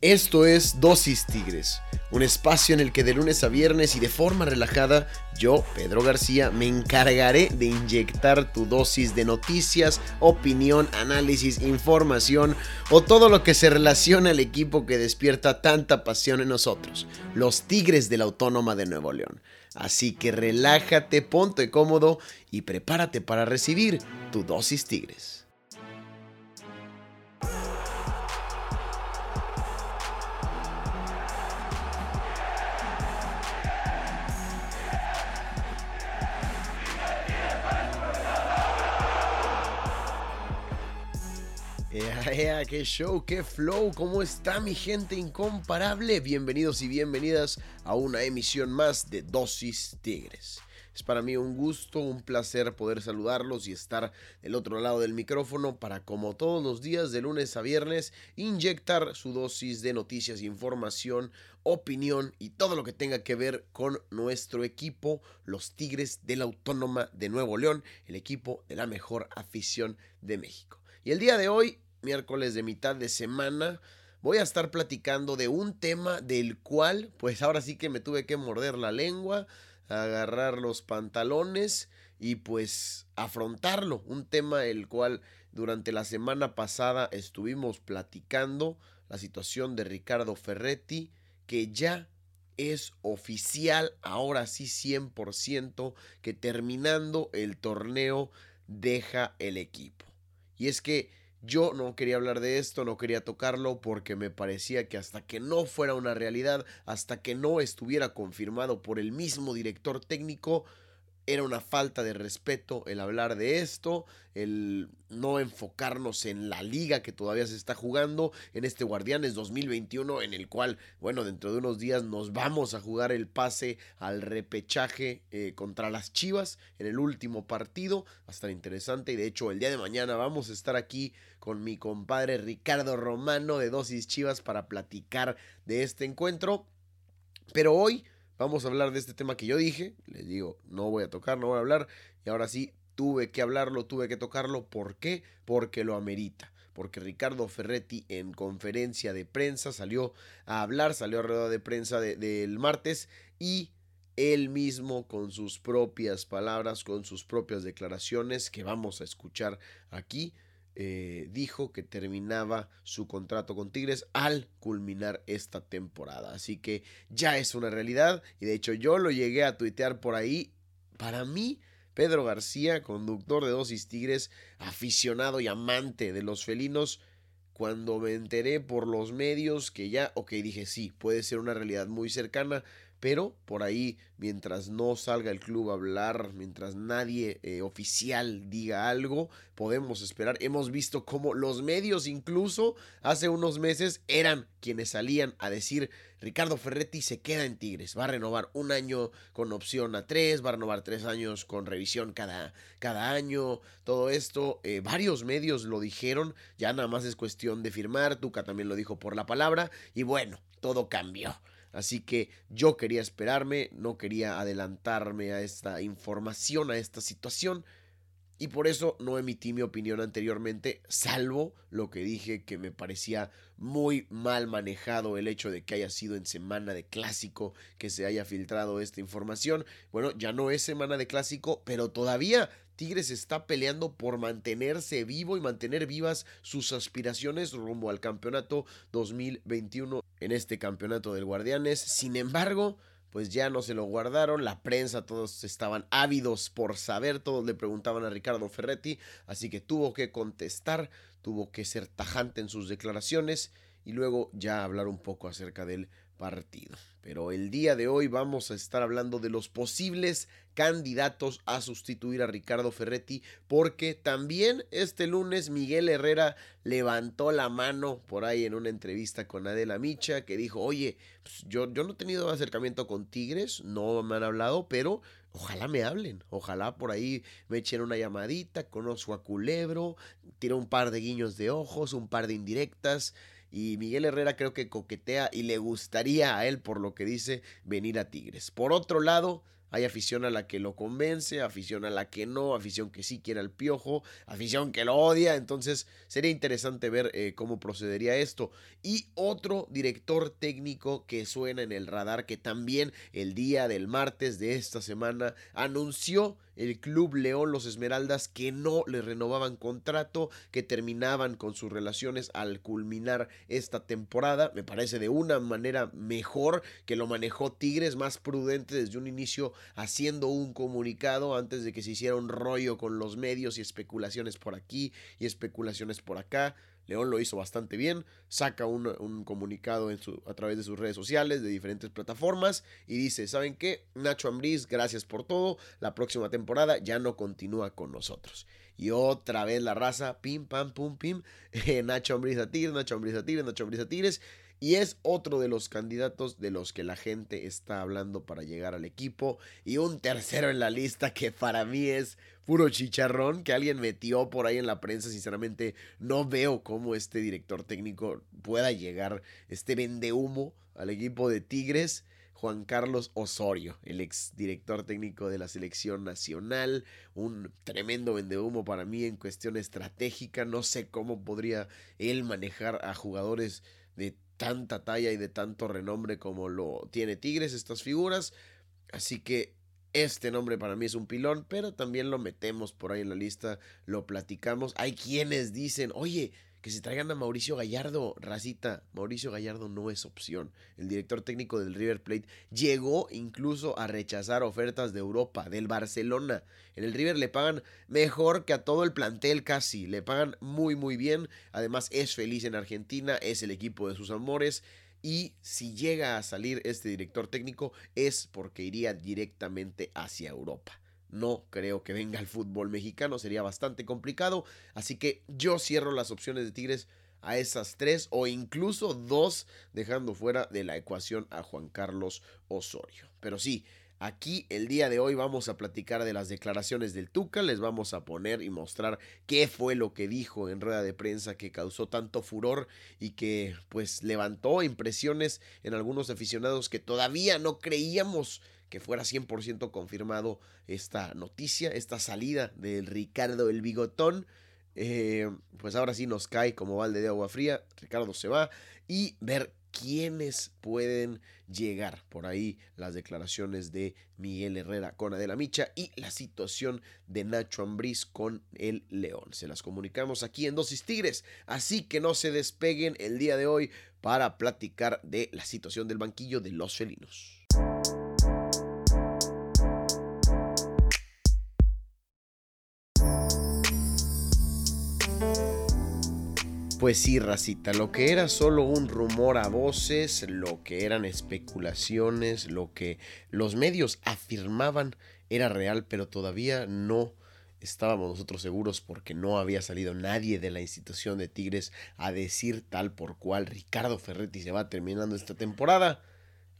Esto es Dosis Tigres, un espacio en el que de lunes a viernes y de forma relajada, yo, Pedro García, me encargaré de inyectar tu dosis de noticias, opinión, análisis, información o todo lo que se relaciona al equipo que despierta tanta pasión en nosotros, los Tigres de la Autónoma de Nuevo León. Así que relájate, ponte cómodo y prepárate para recibir tu dosis Tigres. Qué show, qué flow, ¿cómo está mi gente incomparable? Bienvenidos y bienvenidas a una emisión más de Dosis Tigres. Es para mí un gusto, un placer poder saludarlos y estar del otro lado del micrófono para, como todos los días, de lunes a viernes, inyectar su dosis de noticias, información, opinión y todo lo que tenga que ver con nuestro equipo, los Tigres de la Autónoma de Nuevo León, el equipo de la mejor afición de México. Y el día de hoy miércoles de mitad de semana, voy a estar platicando de un tema del cual, pues ahora sí que me tuve que morder la lengua, agarrar los pantalones y pues afrontarlo. Un tema el cual durante la semana pasada estuvimos platicando, la situación de Ricardo Ferretti, que ya es oficial, ahora sí 100%, que terminando el torneo deja el equipo. Y es que yo no quería hablar de esto, no quería tocarlo porque me parecía que hasta que no fuera una realidad, hasta que no estuviera confirmado por el mismo director técnico, era una falta de respeto el hablar de esto, el no enfocarnos en la liga que todavía se está jugando, en este Guardianes 2021 en el cual, bueno, dentro de unos días nos vamos a jugar el pase al repechaje eh, contra las Chivas en el último partido, va a estar interesante y de hecho el día de mañana vamos a estar aquí con mi compadre Ricardo Romano de Dosis Chivas para platicar de este encuentro, pero hoy Vamos a hablar de este tema que yo dije. Les digo, no voy a tocar, no voy a hablar. Y ahora sí, tuve que hablarlo, tuve que tocarlo. ¿Por qué? Porque lo amerita. Porque Ricardo Ferretti en conferencia de prensa salió a hablar, salió a rueda de prensa del martes y él mismo con sus propias palabras, con sus propias declaraciones que vamos a escuchar aquí, eh, dijo que terminaba su contrato con Tigres al culminar esta temporada. Así que ya es una realidad y de hecho yo lo llegué a tuitear por ahí. Para mí, Pedro García, conductor de Dosis Tigres, aficionado y amante de los felinos, cuando me enteré por los medios que ya, ok, dije sí, puede ser una realidad muy cercana, pero por ahí, mientras no salga el club a hablar, mientras nadie eh, oficial diga algo, podemos esperar. Hemos visto cómo los medios incluso hace unos meses eran quienes salían a decir Ricardo Ferretti se queda en Tigres, va a renovar un año con opción a tres, va a renovar tres años con revisión cada, cada año, todo esto. Eh, varios medios lo dijeron, ya nada más es cuestión de firmar, Tuca también lo dijo por la palabra y bueno, todo cambió. Así que yo quería esperarme, no quería adelantarme a esta información, a esta situación. Y por eso no emití mi opinión anteriormente, salvo lo que dije que me parecía muy mal manejado el hecho de que haya sido en semana de clásico que se haya filtrado esta información. Bueno, ya no es semana de clásico, pero todavía Tigres está peleando por mantenerse vivo y mantener vivas sus aspiraciones rumbo al campeonato 2021 en este campeonato del Guardianes. Sin embargo, pues ya no se lo guardaron, la prensa, todos estaban ávidos por saber, todos le preguntaban a Ricardo Ferretti, así que tuvo que contestar, tuvo que ser tajante en sus declaraciones y luego ya hablar un poco acerca del partido. Pero el día de hoy vamos a estar hablando de los posibles candidatos a sustituir a Ricardo Ferretti, porque también este lunes Miguel Herrera levantó la mano por ahí en una entrevista con Adela Micha, que dijo, oye, pues yo, yo no he tenido acercamiento con Tigres, no me han hablado, pero ojalá me hablen, ojalá por ahí me echen una llamadita, conozco a Culebro, tiro un par de guiños de ojos, un par de indirectas. Y Miguel Herrera creo que coquetea y le gustaría a él, por lo que dice, venir a Tigres. Por otro lado, Hay afición a la que lo convence, afición a la que no, afición que sí quiere al piojo, afición que lo odia. Entonces sería interesante ver eh, cómo procedería esto. Y otro director técnico que suena en el radar, que también el día del martes de esta semana anunció el Club León Los Esmeraldas que no le renovaban contrato, que terminaban con sus relaciones al culminar esta temporada. Me parece de una manera mejor que lo manejó Tigres, más prudente desde un inicio, haciendo un comunicado antes de que se hiciera un rollo con los medios y especulaciones por aquí y especulaciones por acá. León lo hizo bastante bien, saca un, comunicado a través de sus redes sociales, de diferentes plataformas, y dice, ¿saben qué? Nacho Ambriz, gracias por todo, la próxima temporada ya no continúa con nosotros. Y otra vez la raza, pim, pam, pum, pim, Nacho Ambriz a Tigres, Nacho Ambriz a Tigres, Nacho Tigres, y es otro de los candidatos de los que la gente está hablando para llegar al equipo. Y un tercero en la lista que para mí es puro chicharrón que alguien metió por ahí en la prensa. Sinceramente, no veo cómo este director técnico pueda llegar, este vende humo al equipo de Tigres. Juan Carlos Osorio, el ex director técnico de la selección nacional, un tremendo vendehumo para mí en cuestión estratégica, no sé cómo podría él manejar a jugadores de tanta talla y de tanto renombre como lo tiene Tigres, estas figuras. Así que este nombre para mí es un pilón, pero también lo metemos por ahí en la lista, lo platicamos. Hay quienes dicen, oye, que se traigan a Mauricio Gallardo, racita. Mauricio Gallardo no es opción. El director técnico del River Plate llegó incluso a rechazar ofertas de Europa, del Barcelona. En el River le pagan mejor que a todo el plantel casi. Le pagan muy muy bien. Además es feliz en Argentina, es el equipo de sus amores. Y si llega a salir este director técnico es porque iría directamente hacia Europa. No creo que venga el fútbol mexicano, sería bastante complicado. Así que yo cierro las opciones de Tigres a esas tres o incluso dos, dejando fuera de la ecuación a Juan Carlos Osorio. Pero sí, Aquí el día de hoy vamos a platicar de las declaraciones del Tuca, les vamos a poner y mostrar qué fue lo que dijo en rueda de prensa que causó tanto furor y que pues levantó impresiones en algunos aficionados que todavía no creíamos que fuera 100% confirmado esta noticia, esta salida del Ricardo el Bigotón. Eh, pues ahora sí nos cae como balde de agua fría. Ricardo se va y ver quiénes pueden llegar. Por ahí las declaraciones de Miguel Herrera con Adela Micha y la situación de Nacho Ambriz con el León. Se las comunicamos aquí en Dosis Tigres, así que no se despeguen el día de hoy para platicar de la situación del banquillo de los felinos. Pues sí, racita, lo que era solo un rumor a voces, lo que eran especulaciones, lo que los medios afirmaban era real, pero todavía no estábamos nosotros seguros porque no había salido nadie de la institución de Tigres a decir tal por cual Ricardo Ferretti se va terminando esta temporada.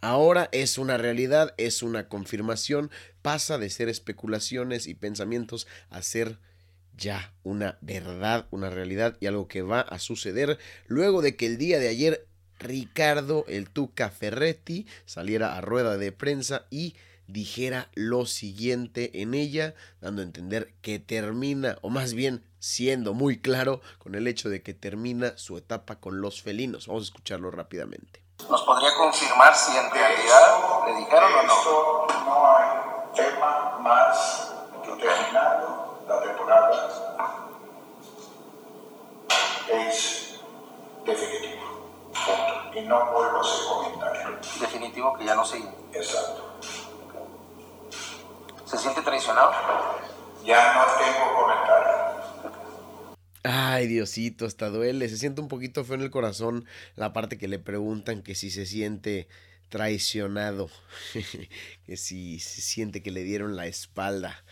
Ahora es una realidad, es una confirmación, pasa de ser especulaciones y pensamientos a ser ya una verdad, una realidad y algo que va a suceder luego de que el día de ayer Ricardo el Tuca Ferretti saliera a rueda de prensa y dijera lo siguiente en ella, dando a entender que termina, o más bien siendo muy claro con el hecho de que termina su etapa con los felinos. Vamos a escucharlo rápidamente. ¿Nos podría confirmar si en realidad le dijeron o no? No hay tema más que terminado es definitivo. Punto. Y no vuelvo a hacer comentario. Definitivo que ya no sigue. Exacto. ¿Se siente traicionado? Ya no tengo comentario. Ay, Diosito, hasta duele. Se siente un poquito feo en el corazón la parte que le preguntan que si se siente traicionado, que si se siente que le dieron la espalda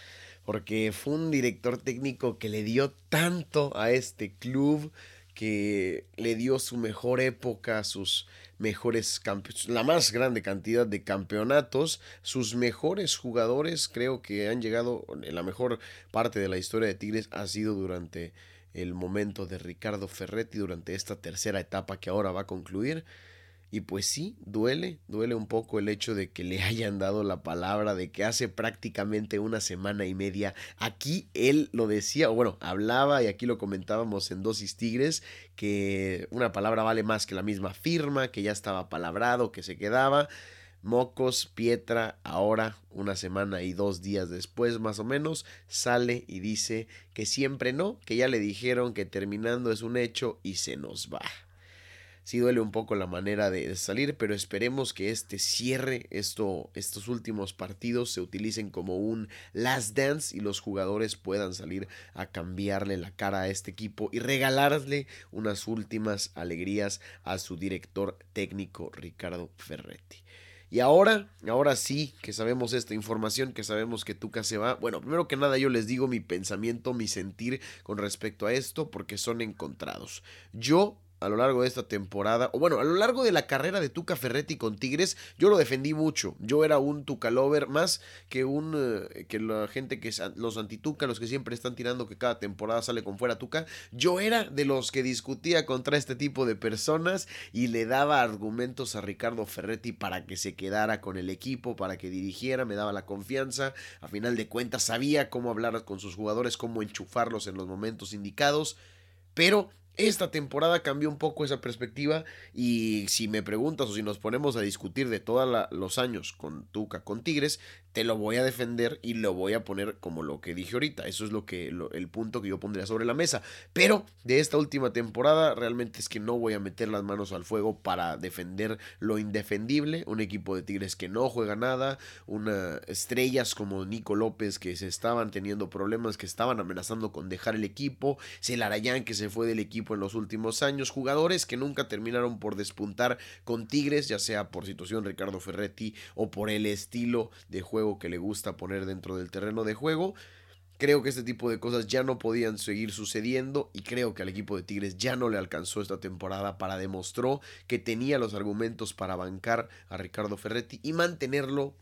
porque fue un director técnico que le dio tanto a este club, que le dio su mejor época, sus mejores la más grande cantidad de campeonatos, sus mejores jugadores, creo que han llegado, la mejor parte de la historia de Tigres ha sido durante el momento de Ricardo Ferretti, durante esta tercera etapa que ahora va a concluir. Y pues sí, duele, duele un poco el hecho de que le hayan dado la palabra, de que hace prácticamente una semana y media, aquí él lo decía, o bueno, hablaba y aquí lo comentábamos en Dosis Tigres, que una palabra vale más que la misma firma, que ya estaba palabrado, que se quedaba. Mocos, Pietra, ahora, una semana y dos días después más o menos, sale y dice que siempre no, que ya le dijeron que terminando es un hecho y se nos va. Sí duele un poco la manera de salir, pero esperemos que este cierre, esto, estos últimos partidos se utilicen como un last dance y los jugadores puedan salir a cambiarle la cara a este equipo y regalarle unas últimas alegrías a su director técnico Ricardo Ferretti. Y ahora, ahora sí que sabemos esta información, que sabemos que Tuca se va. Bueno, primero que nada yo les digo mi pensamiento, mi sentir con respecto a esto, porque son encontrados. Yo a lo largo de esta temporada, o bueno, a lo largo de la carrera de Tuca Ferretti con Tigres, yo lo defendí mucho. Yo era un Tuca lover más que un eh, que la gente que los antituca, los que siempre están tirando que cada temporada sale con fuera Tuca. Yo era de los que discutía contra este tipo de personas y le daba argumentos a Ricardo Ferretti para que se quedara con el equipo, para que dirigiera, me daba la confianza. A final de cuentas sabía cómo hablar con sus jugadores, cómo enchufarlos en los momentos indicados. Pero esta temporada cambió un poco esa perspectiva y si me preguntas o si nos ponemos a discutir de todos los años con Tuca, con Tigres, te lo voy a defender y lo voy a poner como lo que dije ahorita. Eso es lo que el punto que yo pondría sobre la mesa. Pero de esta última temporada realmente es que no voy a meter las manos al fuego para defender lo indefendible. Un equipo de Tigres que no juega nada, una estrellas como Nico López que se estaban teniendo problemas, que estaban amenazando con dejar el equipo, Celarayán que se fue del equipo en los últimos años, jugadores que nunca terminaron por despuntar con Tigres, ya sea por situación Ricardo Ferretti o por el estilo de juego que le gusta poner dentro del terreno de juego. Creo que este tipo de cosas ya no podían seguir sucediendo y creo que al equipo de Tigres ya no le alcanzó esta temporada para demostró que tenía los argumentos para bancar a Ricardo Ferretti y mantenerlo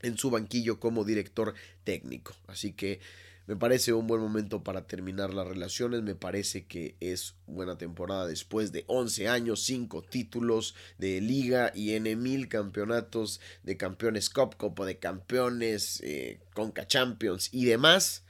en su banquillo como director técnico. Así que me parece un buen momento para terminar las relaciones. Me parece que es buena temporada después de 11 años, 5 títulos de liga y N mil campeonatos de campeones Cup, Copa de Campeones, eh, Conca Champions y demás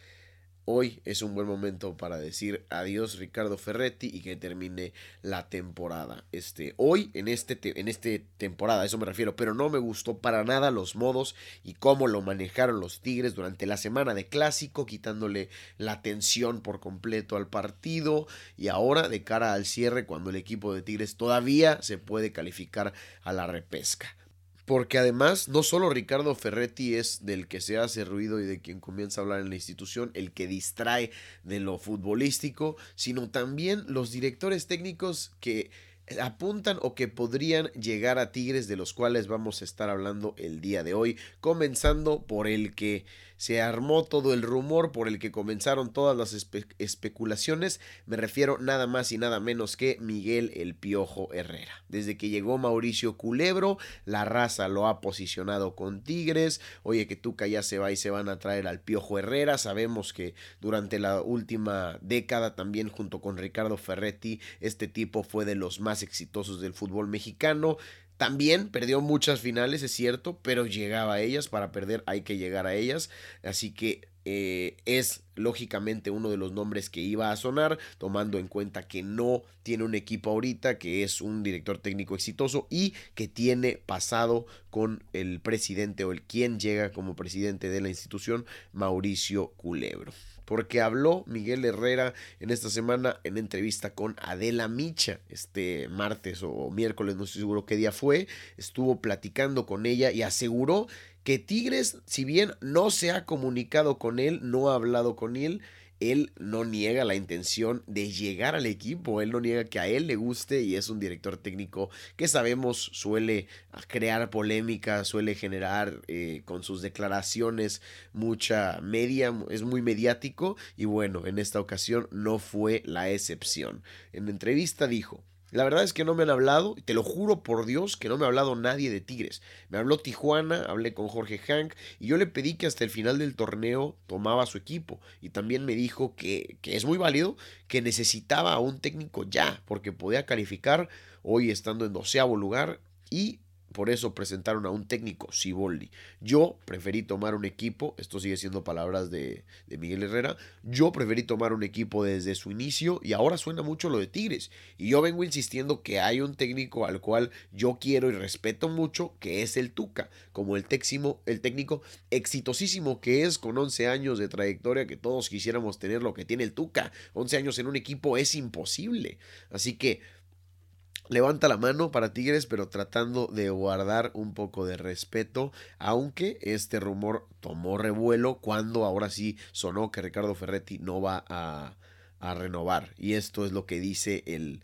hoy es un buen momento para decir adiós Ricardo Ferretti y que termine la temporada. Este, hoy en este en este temporada, eso me refiero, pero no me gustó para nada los modos y cómo lo manejaron los Tigres durante la semana de clásico, quitándole la atención por completo al partido y ahora de cara al cierre cuando el equipo de Tigres todavía se puede calificar a la repesca. Porque además, no solo Ricardo Ferretti es del que se hace ruido y de quien comienza a hablar en la institución, el que distrae de lo futbolístico, sino también los directores técnicos que apuntan o que podrían llegar a Tigres de los cuales vamos a estar hablando el día de hoy, comenzando por el que se armó todo el rumor por el que comenzaron todas las especulaciones, me refiero nada más y nada menos que Miguel el Piojo Herrera. Desde que llegó Mauricio Culebro, la raza lo ha posicionado con Tigres, oye que Tuca ya se va y se van a traer al Piojo Herrera, sabemos que durante la última década también junto con Ricardo Ferretti, este tipo fue de los más exitosos del fútbol mexicano, también perdió muchas finales, es cierto, pero llegaba a ellas. Para perder hay que llegar a ellas. Así que eh, es lógicamente uno de los nombres que iba a sonar, tomando en cuenta que no tiene un equipo ahorita, que es un director técnico exitoso y que tiene pasado con el presidente o el quien llega como presidente de la institución, Mauricio Culebro. Porque habló Miguel Herrera en esta semana en entrevista con Adela Micha, este martes o miércoles, no estoy seguro qué día fue, estuvo platicando con ella y aseguró que Tigres, si bien no se ha comunicado con él, no ha hablado con él, él no niega la intención de llegar al equipo, él no niega que a él le guste y es un director técnico que sabemos suele crear polémica, suele generar eh, con sus declaraciones mucha media, es muy mediático y bueno, en esta ocasión no fue la excepción. En entrevista dijo, La verdad es que no me han hablado, te lo juro por Dios que no me ha hablado nadie de Tigres. Me habló Tijuana, hablé con Jorge Hank y yo le pedí que hasta el final del torneo tomaba su equipo. Y también me dijo que, que es muy válido, que necesitaba a un técnico ya, porque podía calificar hoy estando en doceavo lugar y por eso presentaron a un técnico, Siboldi. Yo preferí tomar un equipo, esto sigue siendo palabras de, Miguel Herrera, yo preferí tomar un equipo desde su inicio y ahora suena mucho lo de Tigres. Y yo vengo insistiendo que hay un técnico al cual yo quiero y respeto mucho, que es el Tuca, como el, téximo, el técnico exitosísimo que es con 11 años de trayectoria, que todos quisiéramos tener lo que tiene el Tuca. 11 años en un equipo es imposible. Así que levanta la mano para Tigres, pero tratando de guardar un poco de respeto, aunque este rumor tomó revuelo cuando ahora sí sonó que Ricardo Ferretti no va a, a renovar. Y esto es lo que dice el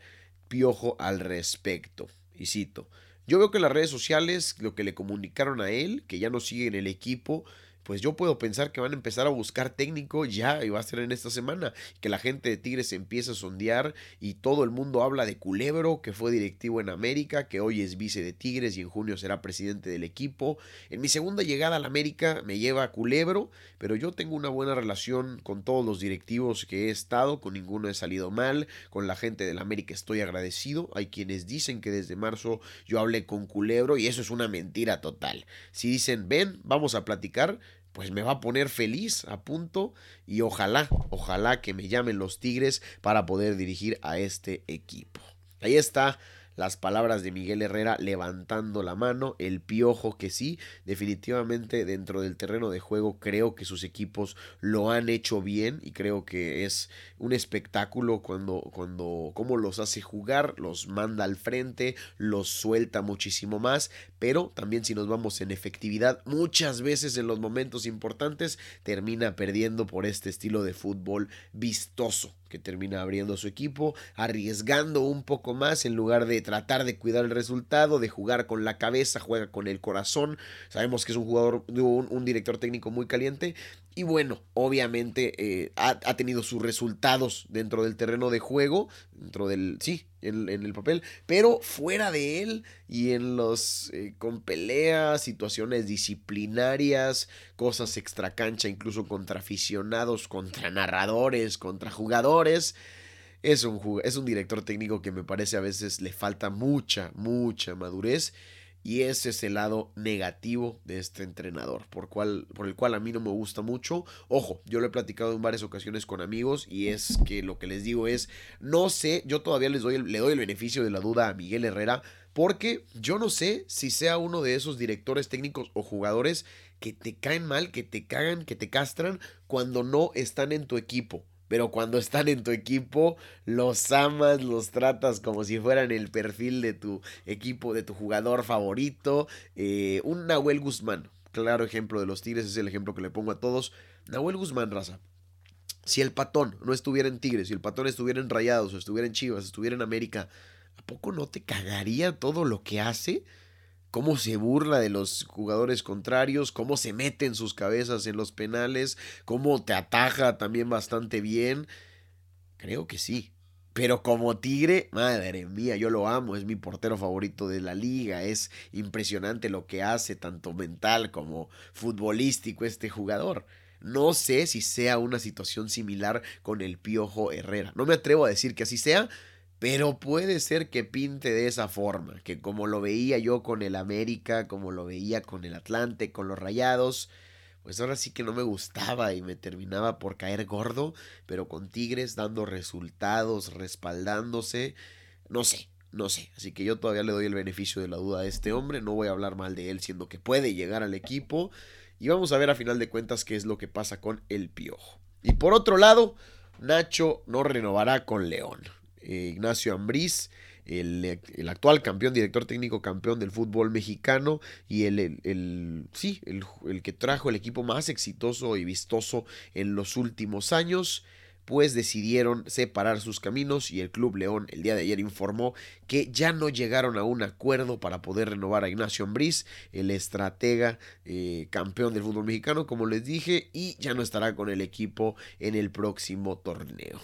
Piojo al respecto. Y cito, yo veo que las redes sociales, lo que le comunicaron a él, que ya no sigue en el equipo, pues yo puedo pensar que van a empezar a buscar técnico ya y va a ser en esta semana, que la gente de Tigres empieza a sondear y todo el mundo habla de Culebro, que fue directivo en América, que hoy es vice de Tigres y en junio será presidente del equipo. En mi segunda llegada al América me lleva a Culebro, pero yo tengo una buena relación con todos los directivos que he estado, con ninguno he salido mal, con la gente del América estoy agradecido, hay quienes dicen que desde marzo yo hablé con Culebro y eso es una mentira total. Si dicen, ven, vamos a platicar, pues me va a poner feliz a punto y ojalá, ojalá que me llamen los Tigres para poder dirigir a este equipo. Ahí está las palabras de Miguel Herrera levantando la mano, el piojo que sí, definitivamente dentro del terreno de juego creo que sus equipos lo han hecho bien y creo que es un espectáculo cuando, cuando, cómo los hace jugar, los manda al frente, los suelta muchísimo más, pero también si nos vamos en efectividad, muchas veces en los momentos importantes termina perdiendo por este estilo de fútbol vistoso que termina abriendo su equipo, arriesgando un poco más en lugar de tratar de cuidar el resultado, de jugar con la cabeza, juega con el corazón. Sabemos que es un jugador, un, director técnico muy caliente. Y bueno, obviamente eh, ha, ha, tenido sus resultados dentro del terreno de juego, dentro del, sí, en, el papel, pero fuera de él y en los, eh, con peleas, situaciones disciplinarias, cosas extra cancha, incluso contra aficionados, contra narradores, contra jugadores. Es un, es un director técnico que me parece a veces le falta mucha, mucha madurez y ese es el lado negativo de este entrenador, por, cual, por el cual a mí no me gusta mucho. Ojo, yo lo he platicado en varias ocasiones con amigos y es que lo que les digo es, no sé, yo todavía les doy le doy el beneficio de la duda a Miguel Herrera, porque yo no sé si sea uno de esos directores técnicos o jugadores que te caen mal, que te cagan, que te castran cuando no están en tu equipo pero cuando están en tu equipo los amas, los tratas como si fueran el perfil de tu equipo, de tu jugador favorito. Eh, un Nahuel Guzmán, claro ejemplo de los Tigres, es el ejemplo que le pongo a todos. Nahuel Guzmán, raza. Si el patón no estuviera en Tigres, si el patón estuviera en Rayados, o estuviera en Chivas, estuviera en América, ¿a poco no te cagaría todo lo que hace? Cómo se burla de los jugadores contrarios, cómo se mete en sus cabezas en los penales, cómo te ataja también bastante bien. Creo que sí. Pero como Tigre, madre mía, yo lo amo, es mi portero favorito de la liga, es impresionante lo que hace, tanto mental como futbolístico este jugador. No sé si sea una situación similar con el Piojo Herrera. No me atrevo a decir que así sea, pero puede ser que pinte de esa forma, que como lo veía yo con el América, como lo veía con el Atlante, con los Rayados, pues ahora sí que no me gustaba y me terminaba por caer gordo, pero con Tigres dando resultados, respaldándose, no sé, no sé. Así que yo todavía le doy el beneficio de la duda a este hombre, no voy a hablar mal de él, siendo que puede llegar al equipo. Y vamos a ver a final de cuentas qué es lo que pasa con el Piojo. Y por otro lado, Nacho no renovará con León eh, Ignacio Ambriz, el, actual campeón, director técnico campeón del fútbol mexicano y el, el, sí, el, el, que trajo el equipo más exitoso y vistoso en los últimos años pues decidieron separar sus caminos y el Club León el día de ayer informó que ya no llegaron a un acuerdo para poder renovar a Ignacio Ambriz, el estratega eh, campeón del fútbol mexicano, como les dije, y ya no estará con el equipo en el próximo torneo.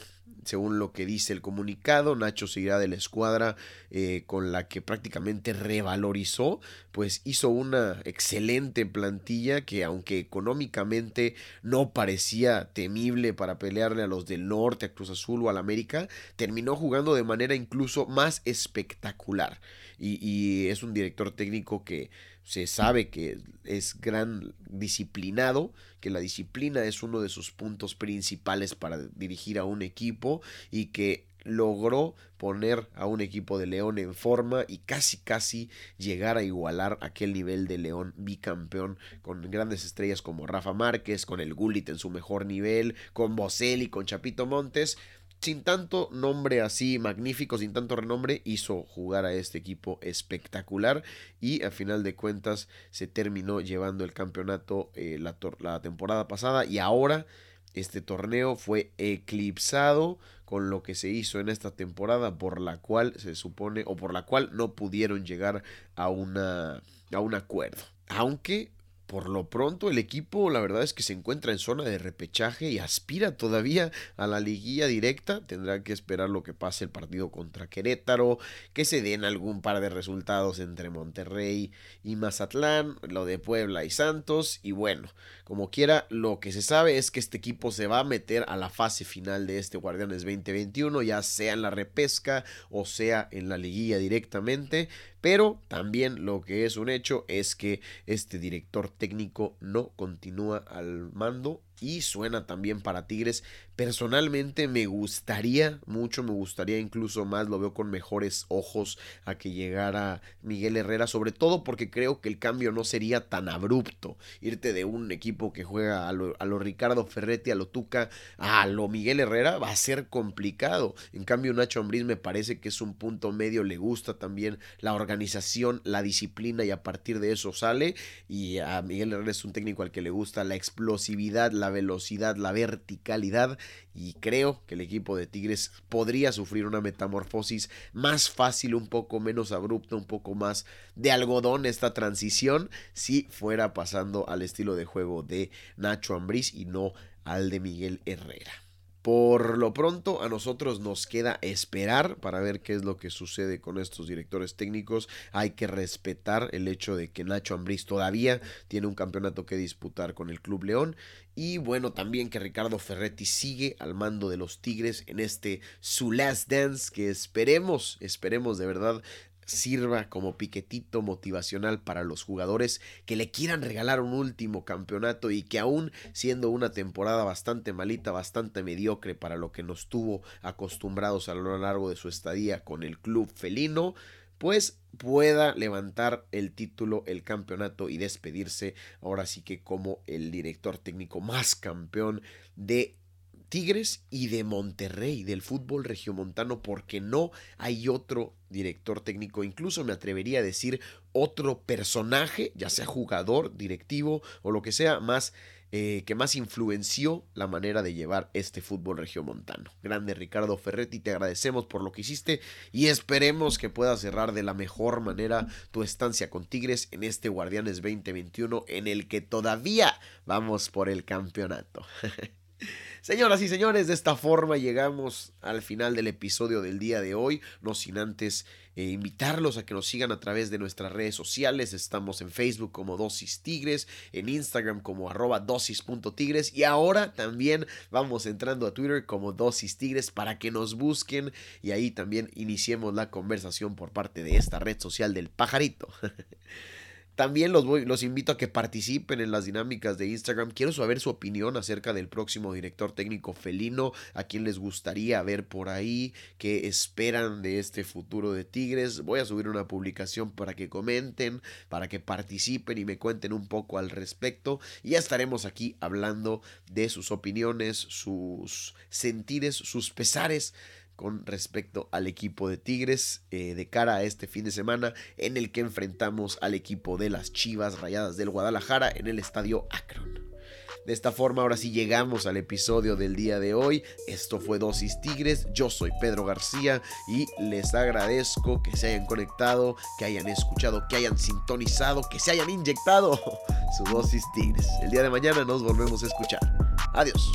Según lo que dice el comunicado, Nacho seguirá de la escuadra eh, con la que prácticamente revalorizó, pues hizo una excelente plantilla que aunque económicamente no parecía temible para pelearle a los del norte, a Cruz Azul o al América, terminó jugando de manera incluso más espectacular. y es un director técnico que se sabe que es gran disciplinado, que la disciplina es uno de sus puntos principales para dirigir a un equipo y que logró poner a un equipo de León en forma y casi casi llegar a igualar aquel nivel de León bicampeón con grandes estrellas como Rafa Márquez, con el Gullit en su mejor nivel, con Boselli, con Chapito Montes sin tanto nombre así magnífico, sin tanto renombre, hizo jugar a este equipo espectacular y a final de cuentas se terminó llevando el campeonato eh, la, la temporada pasada y ahora este torneo fue eclipsado con lo que se hizo en esta temporada por la cual se supone o por la cual no pudieron llegar a una a un acuerdo. Aunque por lo pronto el equipo la verdad es que se encuentra en zona de repechaje y aspira todavía a la liguilla directa. Tendrá que esperar lo que pase el partido contra Querétaro, que se den algún par de resultados entre Monterrey y Mazatlán, lo de Puebla y Santos y bueno, como quiera, lo que se sabe es que este equipo se va a meter a la fase final de este Guardianes 2021, ya sea en la repesca o sea en la liguilla directamente. Pero también lo que es un hecho es que este director técnico no continúa al mando y suena también para Tigres. Personalmente me gustaría mucho, me gustaría incluso más, lo veo con mejores ojos a que llegara Miguel Herrera, sobre todo porque creo que el cambio no sería tan abrupto. Irte de un equipo que juega a lo, Ricardo Ferretti, a lo Tuca, a lo Miguel Herrera va a ser complicado. En cambio Nacho Ambriz me parece que es un punto medio, le gusta también la organización, la disciplina y a partir de eso sale. Y a Miguel Herrera es un técnico al que le gusta la explosividad, la velocidad, la verticalidad y creo que el equipo de Tigres podría sufrir una metamorfosis más fácil, un poco menos abrupta, un poco más de algodón esta transición si fuera pasando al estilo de juego de Nacho Ambriz y no al de Miguel Herrera. Por lo pronto, a nosotros nos queda esperar para ver qué es lo que sucede con estos directores técnicos. Hay que respetar el hecho de que Nacho Ambriz todavía tiene un campeonato que disputar con el Club León. Y bueno, también que Ricardo Ferretti sigue al mando de los Tigres en este su last dance que esperemos, esperemos de verdad sirva como piquetito motivacional para los jugadores que le quieran regalar un último campeonato y que aún siendo una temporada bastante malita, bastante mediocre para lo que nos tuvo acostumbrados a lo largo de su estadía con el club felino, pues pueda levantar el título, el campeonato y despedirse ahora sí que como el director técnico más campeón de Tigres y de Monterrey, del fútbol regiomontano, porque no hay otro director técnico, incluso me atrevería a decir otro personaje, ya sea jugador, directivo o lo que sea, más eh, que más influenció la manera de llevar este fútbol regiomontano. Grande Ricardo Ferretti, te agradecemos por lo que hiciste y esperemos que puedas cerrar de la mejor manera tu estancia con Tigres en este Guardianes 2021 en el que todavía vamos por el campeonato. Señoras y señores, de esta forma llegamos al final del episodio del día de hoy, no sin antes eh, invitarlos a que nos sigan a través de nuestras redes sociales, estamos en Facebook como Dosis Tigres, en Instagram como arroba dosis.tigres y ahora también vamos entrando a Twitter como Dosis Tigres para que nos busquen y ahí también iniciemos la conversación por parte de esta red social del pajarito. También los, voy, los invito a que participen en las dinámicas de Instagram. Quiero saber su opinión acerca del próximo director técnico felino, a quién les gustaría ver por ahí, qué esperan de este futuro de Tigres. Voy a subir una publicación para que comenten, para que participen y me cuenten un poco al respecto. Y ya estaremos aquí hablando de sus opiniones, sus sentires, sus pesares con respecto al equipo de Tigres eh, de cara a este fin de semana en el que enfrentamos al equipo de las Chivas Rayadas del Guadalajara en el estadio Akron. De esta forma ahora sí llegamos al episodio del día de hoy. Esto fue Dosis Tigres. Yo soy Pedro García y les agradezco que se hayan conectado, que hayan escuchado, que hayan sintonizado, que se hayan inyectado su dosis Tigres. El día de mañana nos volvemos a escuchar. Adiós.